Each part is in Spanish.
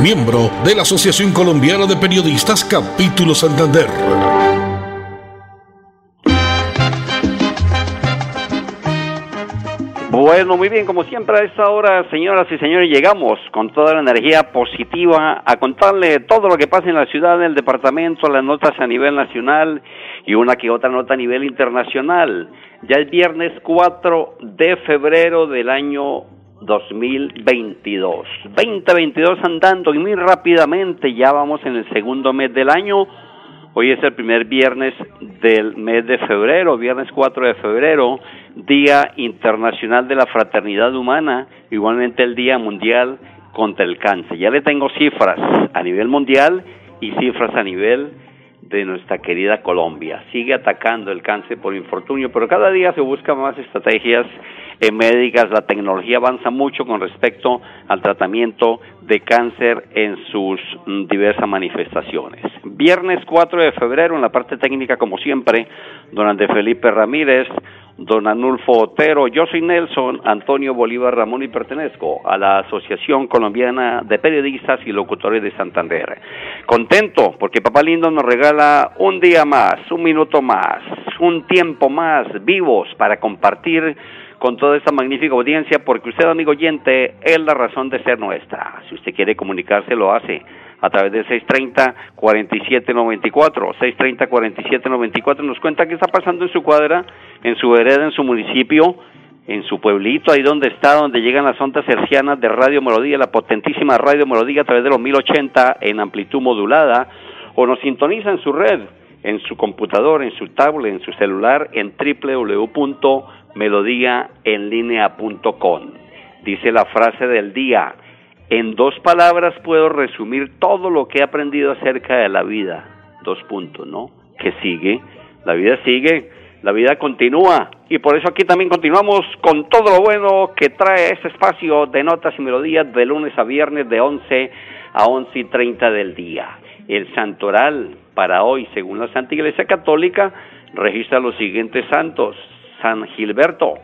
miembro de la Asociación Colombiana de Periodistas Capítulo Santander. Bueno, muy bien, como siempre a esta hora, señoras y señores, llegamos con toda la energía positiva a contarle todo lo que pasa en la ciudad, en el departamento, las notas a nivel nacional y una que otra nota a nivel internacional. Ya es viernes 4 de febrero del año 2022. 2022 andando y muy rápidamente, ya vamos en el segundo mes del año. Hoy es el primer viernes del mes de febrero, viernes 4 de febrero, Día Internacional de la Fraternidad Humana, igualmente el Día Mundial contra el Cáncer. Ya le tengo cifras a nivel mundial y cifras a nivel de nuestra querida Colombia. Sigue atacando el cáncer por infortunio, pero cada día se buscan más estrategias médicas. La tecnología avanza mucho con respecto al tratamiento de cáncer en sus mm, diversas manifestaciones. Viernes 4 de febrero, en la parte técnica, como siempre, don Andrés Felipe Ramírez, don Anulfo Otero. Yo soy Nelson Antonio Bolívar Ramón y pertenezco a la Asociación Colombiana de Periodistas y Locutores de Santander. Contento porque Papá Lindo nos regala un día más, un minuto más, un tiempo más vivos para compartir con toda esta magnífica audiencia porque usted, amigo oyente, es la razón de ser nuestra. Si usted quiere comunicarse, lo hace a través del 630-4794. 630-4794 nos cuenta qué está pasando en su cuadra, en su vereda, en su municipio, en su pueblito, ahí donde está, donde llegan las ondas hercianas de Radio Melodía, la potentísima Radio Melodía a través de los 1080 en amplitud modulada, o nos sintoniza en su red, en su computador, en su tablet, en su celular, en www.melodiaenlinea.com. Dice la frase del día, en dos palabras puedo resumir todo lo que he aprendido acerca de la vida. Dos puntos, ¿no? Que sigue, la vida sigue, la vida continúa. Y por eso aquí también continuamos con todo lo bueno que trae este espacio de notas y melodías de lunes a viernes de 11 a 11 y 30 del día. El santoral para hoy, según la Santa Iglesia Católica, registra los siguientes santos. San Gilberto,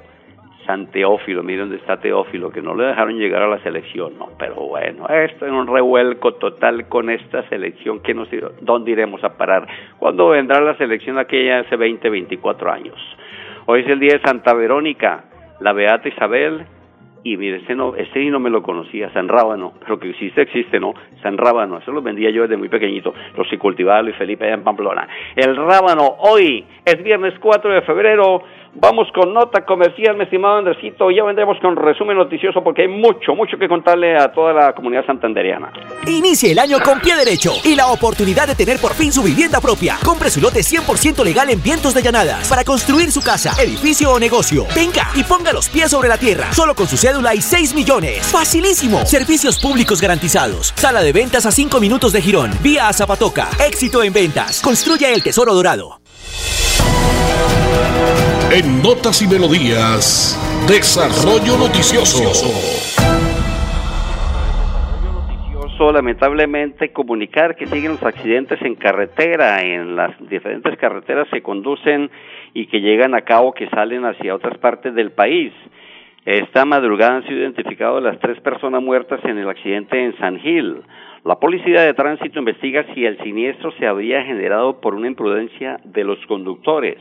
San Teófilo, miren dónde está Teófilo, que no le dejaron llegar a la selección, no, pero bueno, esto es un revuelco total con esta selección, que nos, ¿dónde iremos a parar? ¿Cuándo vendrá la selección aquella hace 20, 24 años? Hoy es el día de Santa Verónica, la Beata Isabel, y mire, este no, este no me lo conocía, San Rábano, pero que existe, existe, ¿no? San Rábano, eso lo vendía yo desde muy pequeñito, los si cultivaba Luis Felipe allá en Pamplona. El Rábano, hoy es viernes 4 de febrero, Vamos con nota comercial, mi estimado Andresito. Ya vendremos con resumen noticioso porque hay mucho, mucho que contarle a toda la comunidad santanderiana. Inicie el año con pie derecho y la oportunidad de tener por fin su vivienda propia. Compre su lote 100% legal en Vientos de Llanadas para construir su casa, edificio o negocio. Venga y ponga los pies sobre la tierra. Solo con su cédula y 6 millones. Facilísimo. Servicios públicos garantizados. Sala de ventas a 5 minutos de Girón. Vía a Zapatoca. Éxito en ventas. Construya el tesoro dorado. En Notas y Melodías, Desarrollo Noticioso. noticioso, lamentablemente, comunicar que siguen los accidentes en carretera, en las diferentes carreteras se conducen y que llegan a cabo, que salen hacia otras partes del país. Esta madrugada han sido identificadas las tres personas muertas en el accidente en San Gil. La policía de tránsito investiga si el siniestro se había generado por una imprudencia de los conductores.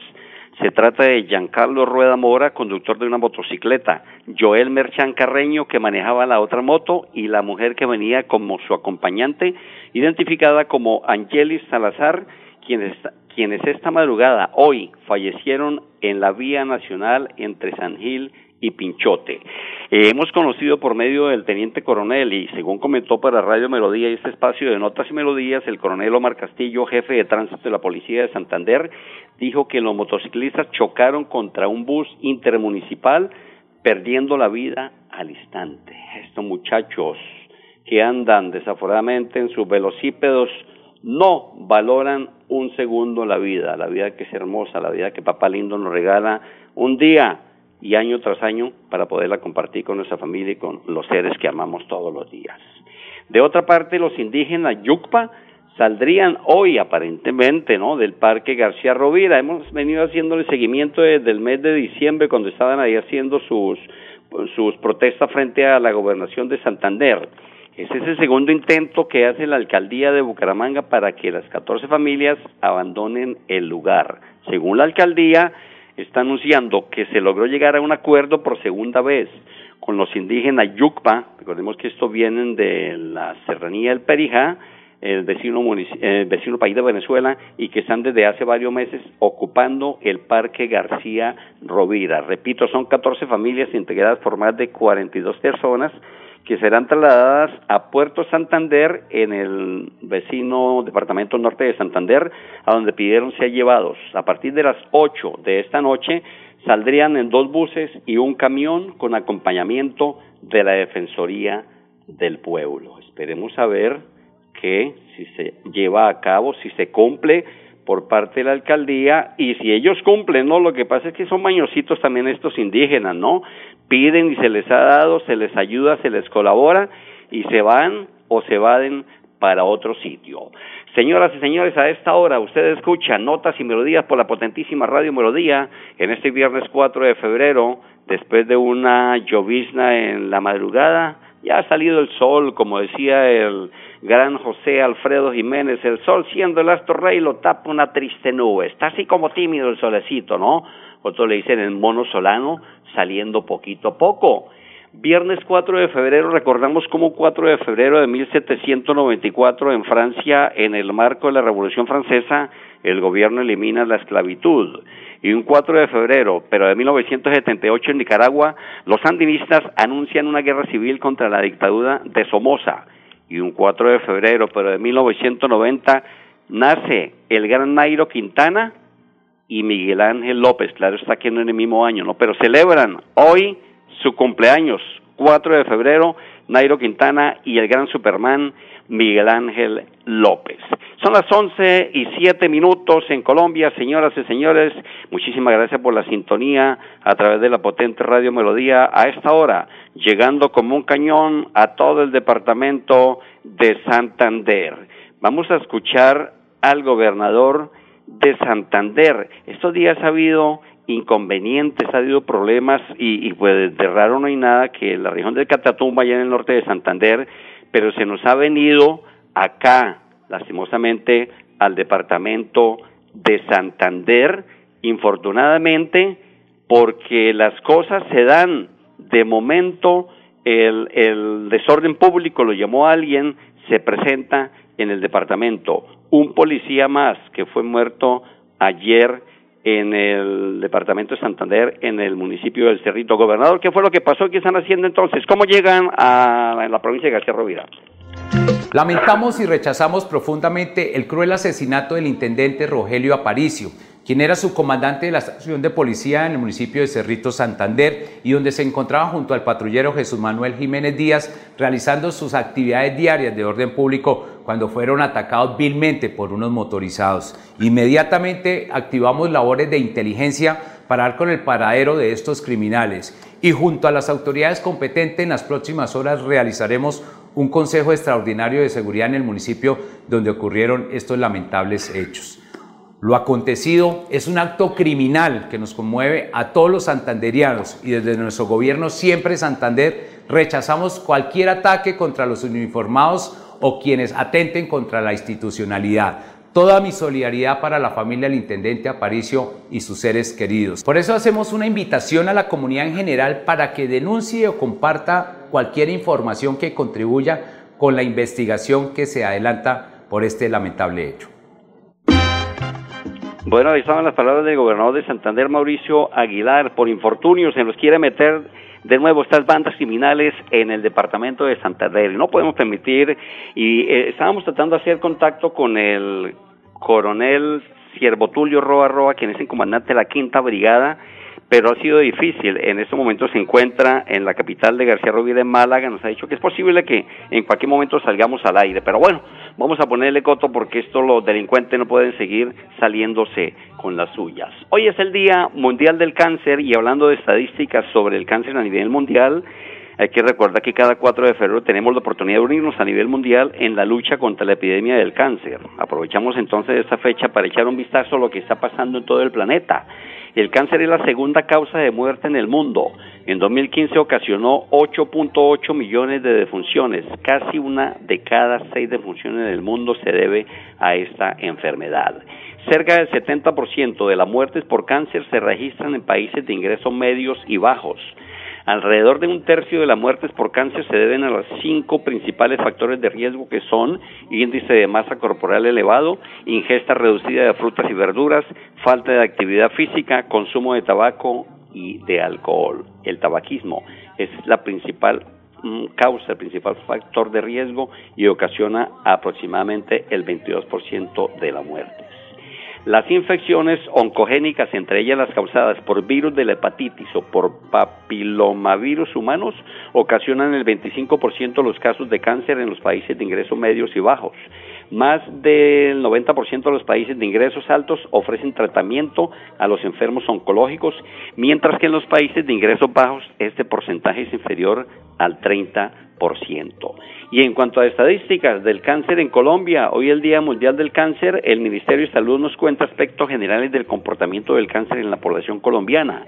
Se trata de Giancarlo Rueda Mora, conductor de una motocicleta, Joel Merchan Carreño, que manejaba la otra moto, y la mujer que venía como su acompañante, identificada como Angelis Salazar, quienes, quienes esta madrugada, hoy, fallecieron en la vía nacional entre San Gil y Pinchote. Eh, hemos conocido por medio del teniente coronel y según comentó para Radio Melodía y este espacio de notas y melodías, el coronel Omar Castillo, jefe de tránsito de la policía de Santander, dijo que los motociclistas chocaron contra un bus intermunicipal perdiendo la vida al instante. Estos muchachos que andan desaforadamente en sus velocípedos no valoran un segundo la vida, la vida que es hermosa, la vida que Papá Lindo nos regala un día y año tras año para poderla compartir con nuestra familia y con los seres que amamos todos los días. De otra parte, los indígenas Yucpa saldrían hoy aparentemente, ¿no? Del Parque García Rovira. Hemos venido haciéndole seguimiento desde el mes de diciembre cuando estaban ahí haciendo sus sus protestas frente a la gobernación de Santander. Ese es el segundo intento que hace la alcaldía de Bucaramanga para que las 14 familias abandonen el lugar. Según la alcaldía, está anunciando que se logró llegar a un acuerdo por segunda vez con los indígenas Yucpa, recordemos que esto vienen de la serranía del Perijá, el vecino, el vecino país de Venezuela y que están desde hace varios meses ocupando el Parque García Rovira. Repito, son 14 familias integradas por más de 42 personas que serán trasladadas a Puerto Santander en el vecino departamento norte de Santander, a donde pidieron ser llevados. A partir de las 8 de esta noche saldrían en dos buses y un camión con acompañamiento de la Defensoría del Pueblo. Esperemos a ver que si se lleva a cabo, si se cumple por parte de la alcaldía y si ellos cumplen, ¿no? Lo que pasa es que son mañositos también estos indígenas, ¿no? Piden y se les ha dado, se les ayuda, se les colabora y se van o se vaden para otro sitio. Señoras y señores, a esta hora usted escucha notas y melodías por la potentísima Radio Melodía en este viernes 4 de febrero, después de una llovizna en la madrugada, ya ha salido el sol, como decía el gran José Alfredo Jiménez, el sol siendo el astro rey lo tapa una triste nube, está así como tímido el solecito, ¿no? Otros le dicen el mono solano saliendo poquito a poco. Viernes 4 de febrero, recordamos como 4 de febrero de 1794 en Francia, en el marco de la Revolución Francesa, el gobierno elimina la esclavitud. Y un 4 de febrero, pero de 1978 en Nicaragua, los sandinistas anuncian una guerra civil contra la dictadura de Somoza y un 4 de febrero, pero de 1990, nace el gran Nairo Quintana y Miguel Ángel López, claro está que no en el mismo año, ¿no? Pero celebran hoy su cumpleaños, 4 de febrero, Nairo Quintana y el gran Superman Miguel Ángel López. Son las 11 y 7 minutos en Colombia, señoras y señores. Muchísimas gracias por la sintonía a través de la potente Radio Melodía a esta hora, llegando como un cañón a todo el departamento de Santander. Vamos a escuchar al gobernador de Santander. Estos días ha habido inconvenientes, ha habido problemas y, pues de raro no hay nada que la región del Catatumba, allá en el norte de Santander, pero se nos ha venido acá, lastimosamente, al departamento de Santander, infortunadamente, porque las cosas se dan de momento, el, el desorden público lo llamó alguien, se presenta en el departamento. Un policía más que fue muerto ayer en el departamento de Santander, en el municipio del Cerrito. Gobernador, ¿qué fue lo que pasó? ¿Qué están haciendo entonces? ¿Cómo llegan a la provincia de García Rovira? Lamentamos y rechazamos profundamente el cruel asesinato del intendente Rogelio Aparicio, quien era subcomandante de la estación de policía en el municipio de Cerrito Santander y donde se encontraba junto al patrullero Jesús Manuel Jiménez Díaz realizando sus actividades diarias de orden público cuando fueron atacados vilmente por unos motorizados. Inmediatamente activamos labores de inteligencia para dar con el paradero de estos criminales y junto a las autoridades competentes en las próximas horas realizaremos un consejo extraordinario de seguridad en el municipio donde ocurrieron estos lamentables hechos. Lo acontecido es un acto criminal que nos conmueve a todos los santanderianos y desde nuestro gobierno siempre Santander rechazamos cualquier ataque contra los uniformados o quienes atenten contra la institucionalidad. Toda mi solidaridad para la familia del intendente Aparicio y sus seres queridos. Por eso hacemos una invitación a la comunidad en general para que denuncie o comparta cualquier información que contribuya con la investigación que se adelanta por este lamentable hecho. Bueno, ahí estaban las palabras del gobernador de Santander, Mauricio Aguilar. Por infortunio se nos quiere meter de nuevo estas bandas criminales en el departamento de Santander. No podemos permitir, y eh, estábamos tratando de hacer contacto con el coronel Siervo Tulio Roa Roa, quien es el comandante de la quinta brigada, pero ha sido difícil. En este momento se encuentra en la capital de García Rovira, en Málaga. Nos ha dicho que es posible que en cualquier momento salgamos al aire. Pero bueno, vamos a ponerle coto porque esto los delincuentes no pueden seguir saliéndose con las suyas. Hoy es el Día Mundial del Cáncer y hablando de estadísticas sobre el cáncer a nivel mundial, hay que recordar que cada 4 de febrero tenemos la oportunidad de unirnos a nivel mundial en la lucha contra la epidemia del cáncer. Aprovechamos entonces esta fecha para echar un vistazo a lo que está pasando en todo el planeta. El cáncer es la segunda causa de muerte en el mundo. En 2015 ocasionó 8.8 millones de defunciones. Casi una de cada seis defunciones en el mundo se debe a esta enfermedad. Cerca del 70% de las muertes por cáncer se registran en países de ingresos medios y bajos. Alrededor de un tercio de las muertes por cáncer se deben a los cinco principales factores de riesgo que son índice de masa corporal elevado, ingesta reducida de frutas y verduras, falta de actividad física, consumo de tabaco y de alcohol. El tabaquismo es la principal mm, causa, el principal factor de riesgo y ocasiona aproximadamente el 22% de la muerte. Las infecciones oncogénicas, entre ellas las causadas por virus de la hepatitis o por papilomavirus humanos, ocasionan el 25% de los casos de cáncer en los países de ingresos medios y bajos. Más del 90% de los países de ingresos altos ofrecen tratamiento a los enfermos oncológicos, mientras que en los países de ingresos bajos este porcentaje es inferior al 30%. Y en cuanto a estadísticas del cáncer en Colombia, hoy el Día Mundial del Cáncer, el Ministerio de Salud nos cuenta aspectos generales del comportamiento del cáncer en la población colombiana.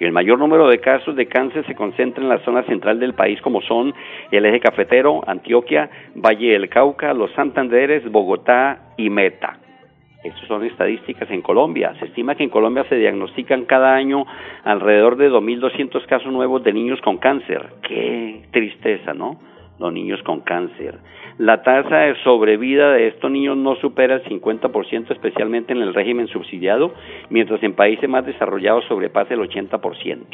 Y el mayor número de casos de cáncer se concentra en la zona central del país, como son el eje cafetero, Antioquia, Valle del Cauca, Los Santanderes, Bogotá y Meta. Estas son estadísticas en Colombia. Se estima que en Colombia se diagnostican cada año alrededor de 2.200 casos nuevos de niños con cáncer. Qué tristeza, ¿no? Los niños con cáncer. La tasa de sobrevida de estos niños no supera el 50%, especialmente en el régimen subsidiado, mientras en países más desarrollados sobrepasa el 80%.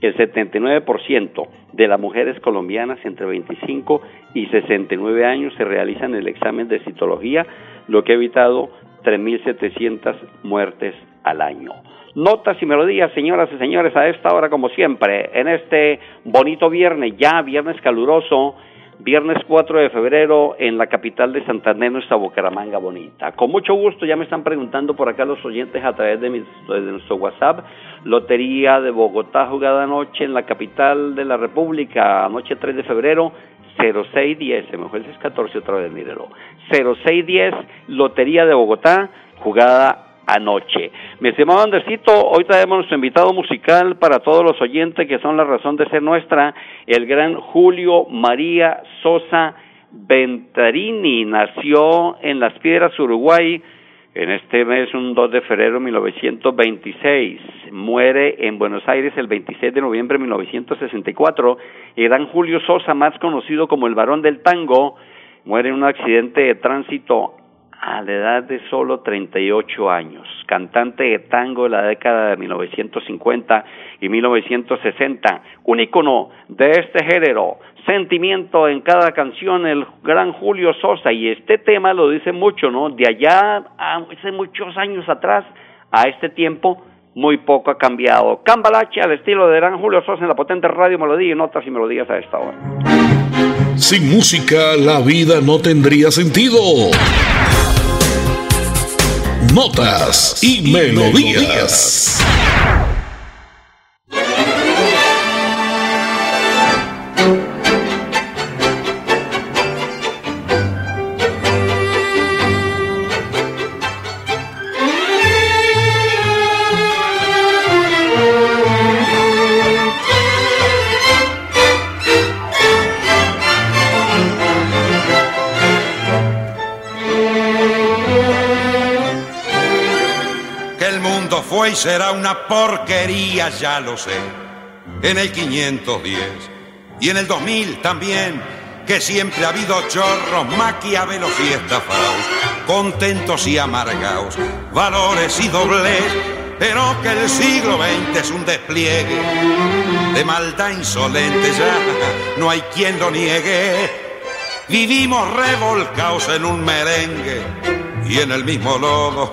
El 79% de las mujeres colombianas entre 25 y 69 años se realizan el examen de citología, lo que ha evitado 3.700 muertes al año. Notas y melodías, señoras y señores, a esta hora como siempre, en este bonito viernes, ya viernes caluroso, viernes 4 de febrero en la capital de Santander, nuestra Bucaramanga bonita. Con mucho gusto, ya me están preguntando por acá los oyentes a través de, de nuestro WhatsApp, Lotería de Bogotá jugada anoche en la capital de la República, anoche 3 de febrero, 0610, mejor es 14 otra vez, mírelo. 0610, Lotería de Bogotá, jugada anoche. Mi estimado Andercito, hoy traemos nuestro invitado musical para todos los oyentes que son la razón de ser nuestra, el gran Julio María Sosa Ventarini. Nació en Las Piedras, Uruguay, en este mes, un 2 de febrero de 1926. Muere en Buenos Aires el 26 de noviembre de 1964. Y Dan Julio Sosa, más conocido como el varón del tango, muere en un accidente de tránsito a la edad de solo 38 años, cantante de tango de la década de 1950 y 1960, un ícono de este género, sentimiento en cada canción, el gran Julio Sosa, y este tema lo dice mucho, ¿no? De allá, hace muchos años atrás, a este tiempo, muy poco ha cambiado. Cambalache al estilo de gran Julio Sosa en la potente radio melodía y notas y melodías a esta hora. Sin música, la vida no tendría sentido. Notas y, melodías. Será una porquería, ya lo sé. En el 510 y en el 2000 también, que siempre ha habido chorros, maquiavelos y estafados, contentos y amargados, valores y dobles, pero que el siglo XX es un despliegue de maldad insolente, ya no hay quien lo niegue. Vivimos revolcados en un merengue y en el mismo lodo,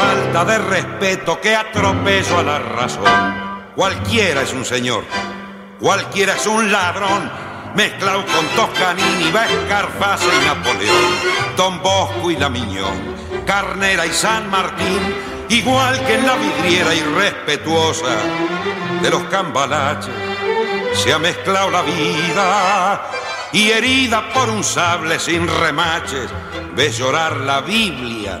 Falta de respeto, qué atropello a la razón. Cualquiera es un señor, cualquiera es un ladrón mezclado con Toscanini, Escarface y Napoleón, Don Bosco y La Miñón, Carnera y San Martín, igual que en la vidriera irrespetuosa de los cambalaches, se ha mezclado la vida y herida por un sable sin remaches, ves llorar la Biblia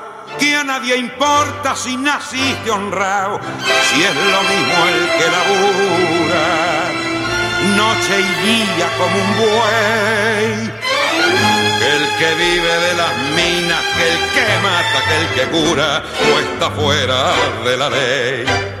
Que a nadie importa si naciste honrado, si es lo mismo el que labura, noche y día como un buey el que vive de las minas, que el que mata, que el que cura, o está fuera de la ley.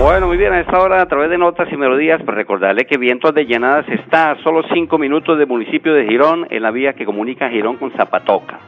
Bueno, muy bien, a esta hora a través de Notas y Melodías, pues recordarle que Vientos de Llenadas está a solo cinco minutos del municipio de Girón, en la vía que comunica Girón con Zapatoca.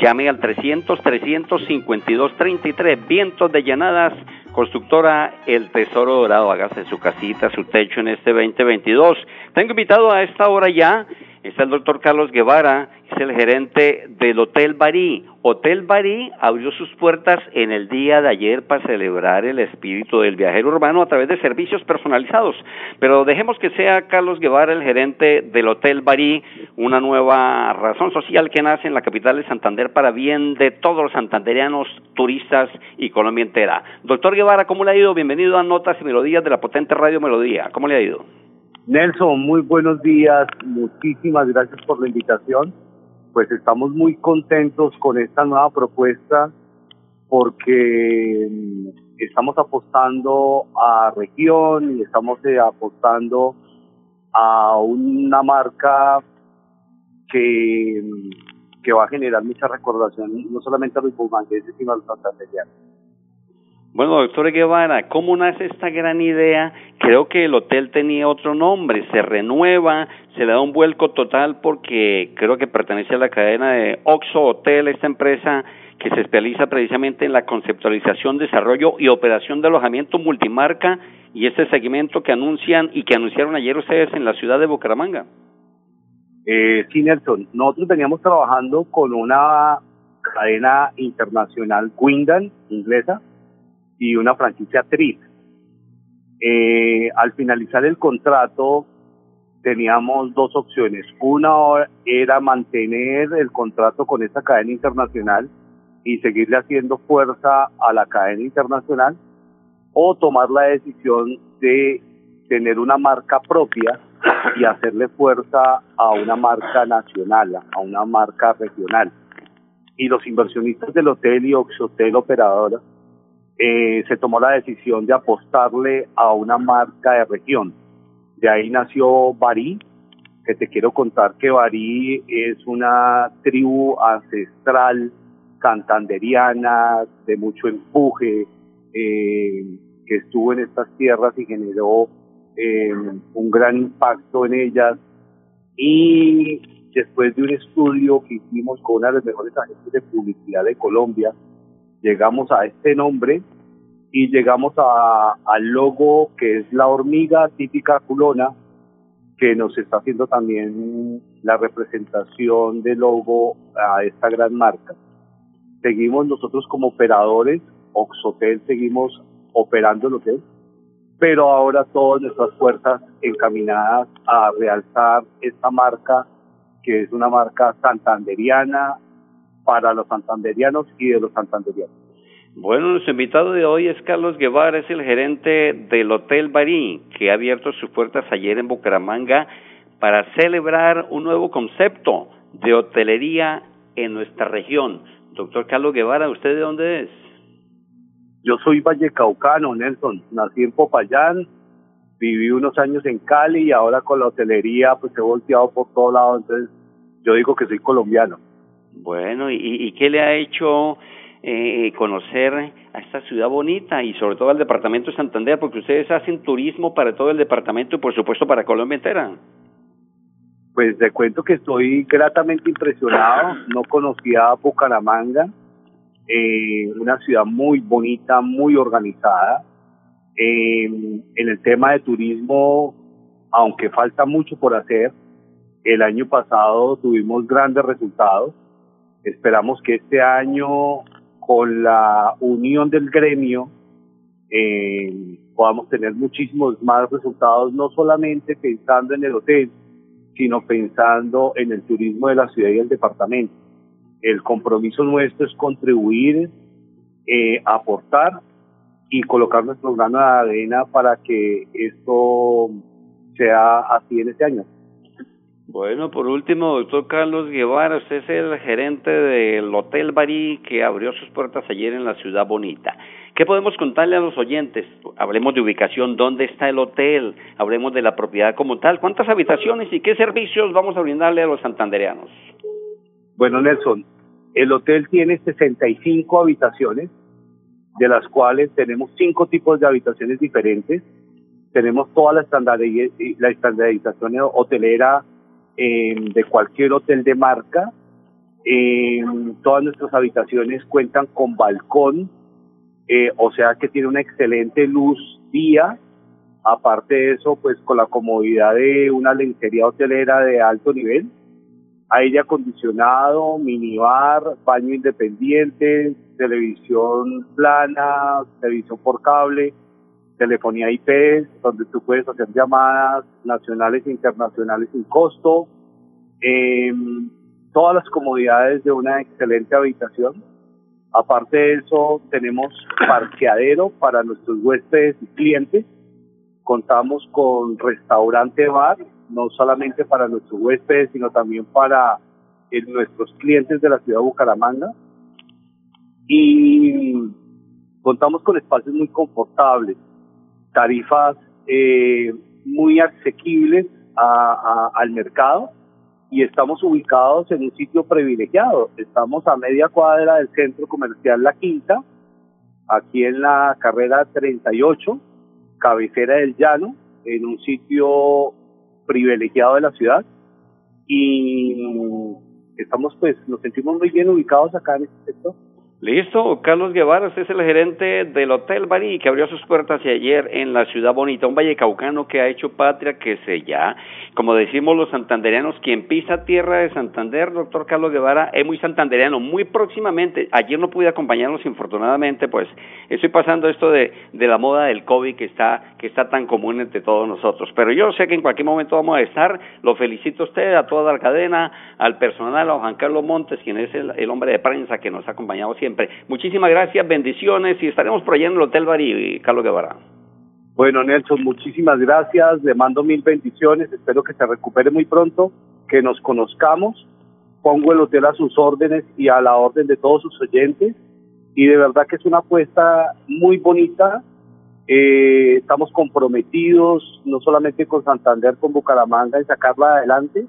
Llame al 300-352-33, Vientos de Llenadas, constructora El Tesoro Dorado, hágase su casita, su techo en este 2022. Tengo invitado a esta hora ya está el doctor Carlos Guevara, es el gerente del Hotel Barí. Hotel Barí abrió sus puertas en el día de ayer para celebrar el espíritu del viajero urbano a través de servicios personalizados. Pero dejemos que sea Carlos Guevara el gerente del Hotel Barí, una nueva razón social que nace en la capital de Santander para bien de todos los santanderianos, turistas y Colombia entera. Doctor Guevara, ¿cómo le ha ido? Bienvenido a Notas y Melodías de la potente Radio Melodía. ¿Cómo le ha ido? Nelson, muy buenos días, muchísimas gracias por la invitación. Pues estamos muy contentos con esta nueva propuesta porque mm, estamos apostando a región y estamos eh, apostando a una marca que, mm, que va a generar mucha recordación, no solamente a los bumangueses, sino a los santanderianos. Bueno, doctor Guevara, ¿cómo nace esta gran idea? Creo que el hotel tenía otro nombre, se renueva, se le da un vuelco total porque creo que pertenece a la cadena de Oxo Hotel, esta empresa que se especializa precisamente en la conceptualización, desarrollo y operación de alojamiento multimarca y este segmento que anuncian y que anunciaron ayer ustedes en la ciudad de Bucaramanga. Eh, sí, Nelson, nosotros veníamos trabajando con una cadena internacional, Wyndham, inglesa, y una franquicia TRIP. Eh, al finalizar el contrato teníamos dos opciones. Una era mantener el contrato con esta cadena internacional y seguirle haciendo fuerza a la cadena internacional o tomar la decisión de tener una marca propia y hacerle fuerza a una marca nacional, a una marca regional. Y los inversionistas del hotel y Oxhotel Operadora eh, se tomó la decisión de apostarle a una marca de región. De ahí nació Barí, que te quiero contar que Barí es una tribu ancestral santanderiana de mucho empuje, eh, que estuvo en estas tierras y generó eh, un gran impacto en ellas. Y después de un estudio que hicimos con una de las mejores agentes de publicidad de Colombia, llegamos a este nombre y llegamos al logo que es la hormiga típica culona, que nos está haciendo también la representación del logo a esta gran marca. Seguimos nosotros como operadores, Oxotel seguimos operando que es, pero ahora todas nuestras fuerzas encaminadas a realzar esta marca, que es una marca santanderiana para los santanderianos y de los santanderianos. Bueno, nuestro invitado de hoy es Carlos Guevara, es el gerente del Hotel Barí, que ha abierto sus puertas ayer en Bucaramanga para celebrar un nuevo concepto de hotelería en nuestra región. Doctor Carlos Guevara, ¿usted de dónde es? Yo soy vallecaucano, Nelson. Nací en Popayán, viví unos años en Cali y ahora con la hotelería pues he volteado por todos lados. Entonces yo digo que soy colombiano. Bueno, ¿y, qué le ha hecho eh, conocer a esta ciudad bonita y sobre todo al departamento de Santander? Porque ustedes hacen turismo para todo el departamento y por supuesto para Colombia entera. Pues te cuento que estoy gratamente impresionado. No conocía Bucaramanga eh, una ciudad muy bonita, muy organizada. Eh, en el tema de turismo, aunque falta mucho por hacer, el año pasado tuvimos grandes resultados. Esperamos que este año, con la unión del gremio, eh, podamos tener muchísimos más resultados, no solamente pensando en el hotel, sino pensando en el turismo de la ciudad y el departamento. El compromiso nuestro es contribuir, eh, aportar y colocar nuestro grano de arena para que esto sea así en este año. Bueno, por último, doctor Carlos Guevara, usted es el gerente del Hotel Barí que abrió sus puertas ayer en la Ciudad Bonita. ¿Qué podemos contarle a los oyentes? Hablemos de ubicación, dónde está el hotel, hablemos de la propiedad como tal, cuántas habitaciones y qué servicios vamos a brindarle a los santandereanos. Bueno, Nelson, el hotel tiene 65 habitaciones, de las cuales tenemos cinco tipos de habitaciones diferentes. Tenemos toda la, la estandarización hotelera eh, de cualquier hotel de marca. Eh, todas nuestras habitaciones cuentan con balcón, eh, o sea que tiene una excelente luz día. Aparte de eso, pues con la comodidad de una lencería hotelera de alto nivel aire acondicionado, minibar, baño independiente, televisión plana, televisión por cable, telefonía IP, donde tú puedes hacer llamadas nacionales e internacionales sin costo, eh, todas las comodidades de una excelente habitación. Aparte de eso, tenemos parqueadero para nuestros huéspedes y clientes. Contamos con restaurante bar, no solamente para nuestros huéspedes, sino también para eh, nuestros clientes de la ciudad de Bucaramanga. Y contamos con espacios muy confortables, tarifas eh, muy asequibles al mercado y estamos ubicados en un sitio privilegiado. Estamos a media cuadra del centro comercial La Quinta, aquí en la carrera 38, cabecera del llano, en un sitio privilegiado de la ciudad y estamos pues nos sentimos muy bien ubicados acá en este sector. Listo, Carlos Guevara, usted es el gerente del Hotel Barí que abrió sus puertas ayer en la ciudad bonita, un valle caucano que ha hecho patria que se ya, como decimos los santandereanos, quien pisa tierra de Santander, doctor Carlos Guevara, es muy santandereano, muy próximamente, ayer no pude acompañarlos infortunadamente, pues estoy pasando esto de, de la moda del COVID que está, que está tan común entre todos nosotros, pero yo sé que en cualquier momento vamos a estar, lo felicito a usted, a toda la cadena, al personal, a Juan Carlos Montes, quien es el, el hombre de prensa que nos ha acompañado siempre Muchísimas gracias, bendiciones y estaremos por allá en el Hotel Bari, Carlos Guevara. Bueno, Nelson, muchísimas gracias. Le mando mil bendiciones. Espero que se recupere muy pronto, que nos conozcamos. Pongo el hotel a sus órdenes y a la orden de todos sus oyentes. Y de verdad que es una apuesta muy bonita. Eh, estamos comprometidos no solamente con Santander, con Bucaramanga, en sacarla adelante,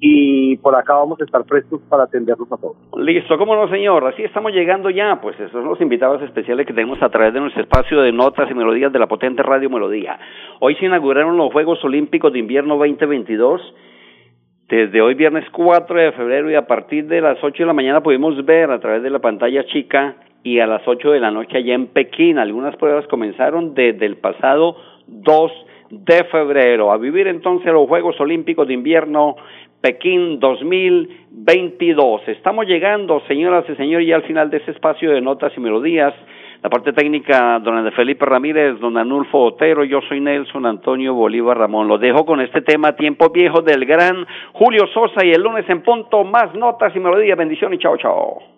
y por acá vamos a estar prestos para atenderlos a todos. Listo, cómo no, señor. Así estamos llegando ya. Pues esos son los invitados especiales que tenemos a través de nuestro espacio de notas y melodías de la potente Radio Melodía. Hoy se inauguraron los Juegos Olímpicos de Invierno 2022. Desde hoy, viernes 4 de febrero, y a partir de las 8 de la mañana pudimos ver a través de la pantalla chica y a las 8 de la noche allá en Pekín. Algunas pruebas comenzaron desde el pasado 2 de febrero. A vivir entonces los Juegos Olímpicos de Invierno Pekín 2022. Estamos llegando, señoras y señores, ya al final de ese espacio de notas y melodías. La parte técnica, don Felipe Ramírez, don Anulfo Otero, yo soy Nelson Antonio Bolívar Ramón. Lo dejo con este tema Tiempo Viejo del gran Julio Sosa y el lunes en punto más notas y melodías. Bendiciones y chao, chao.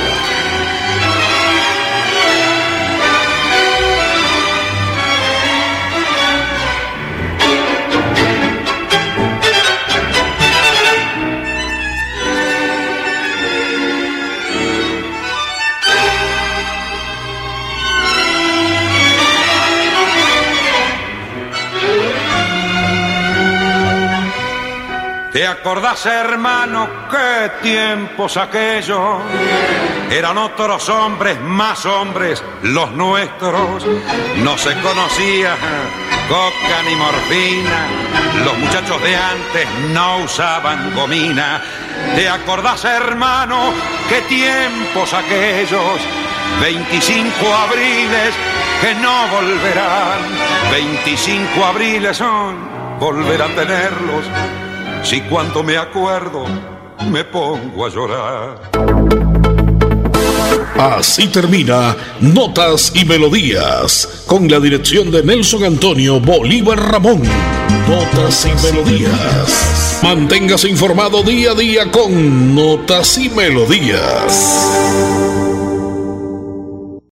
¿Te acordás, hermano, qué tiempos aquellos? Eran otros hombres, más hombres, los nuestros. No se conocía coca ni morfina. Los muchachos de antes no usaban gomina. ¿Te acordás, hermano, qué tiempos aquellos? 25 abriles que no volverán. 25 abriles son, volver a tenerlos si cuando me acuerdo me pongo a llorar. Así termina Notas y Melodías, con la dirección de Nelson Antonio Bolívar Ramón. Notas y Melodías. Manténgase informado día a día con Notas y Melodías.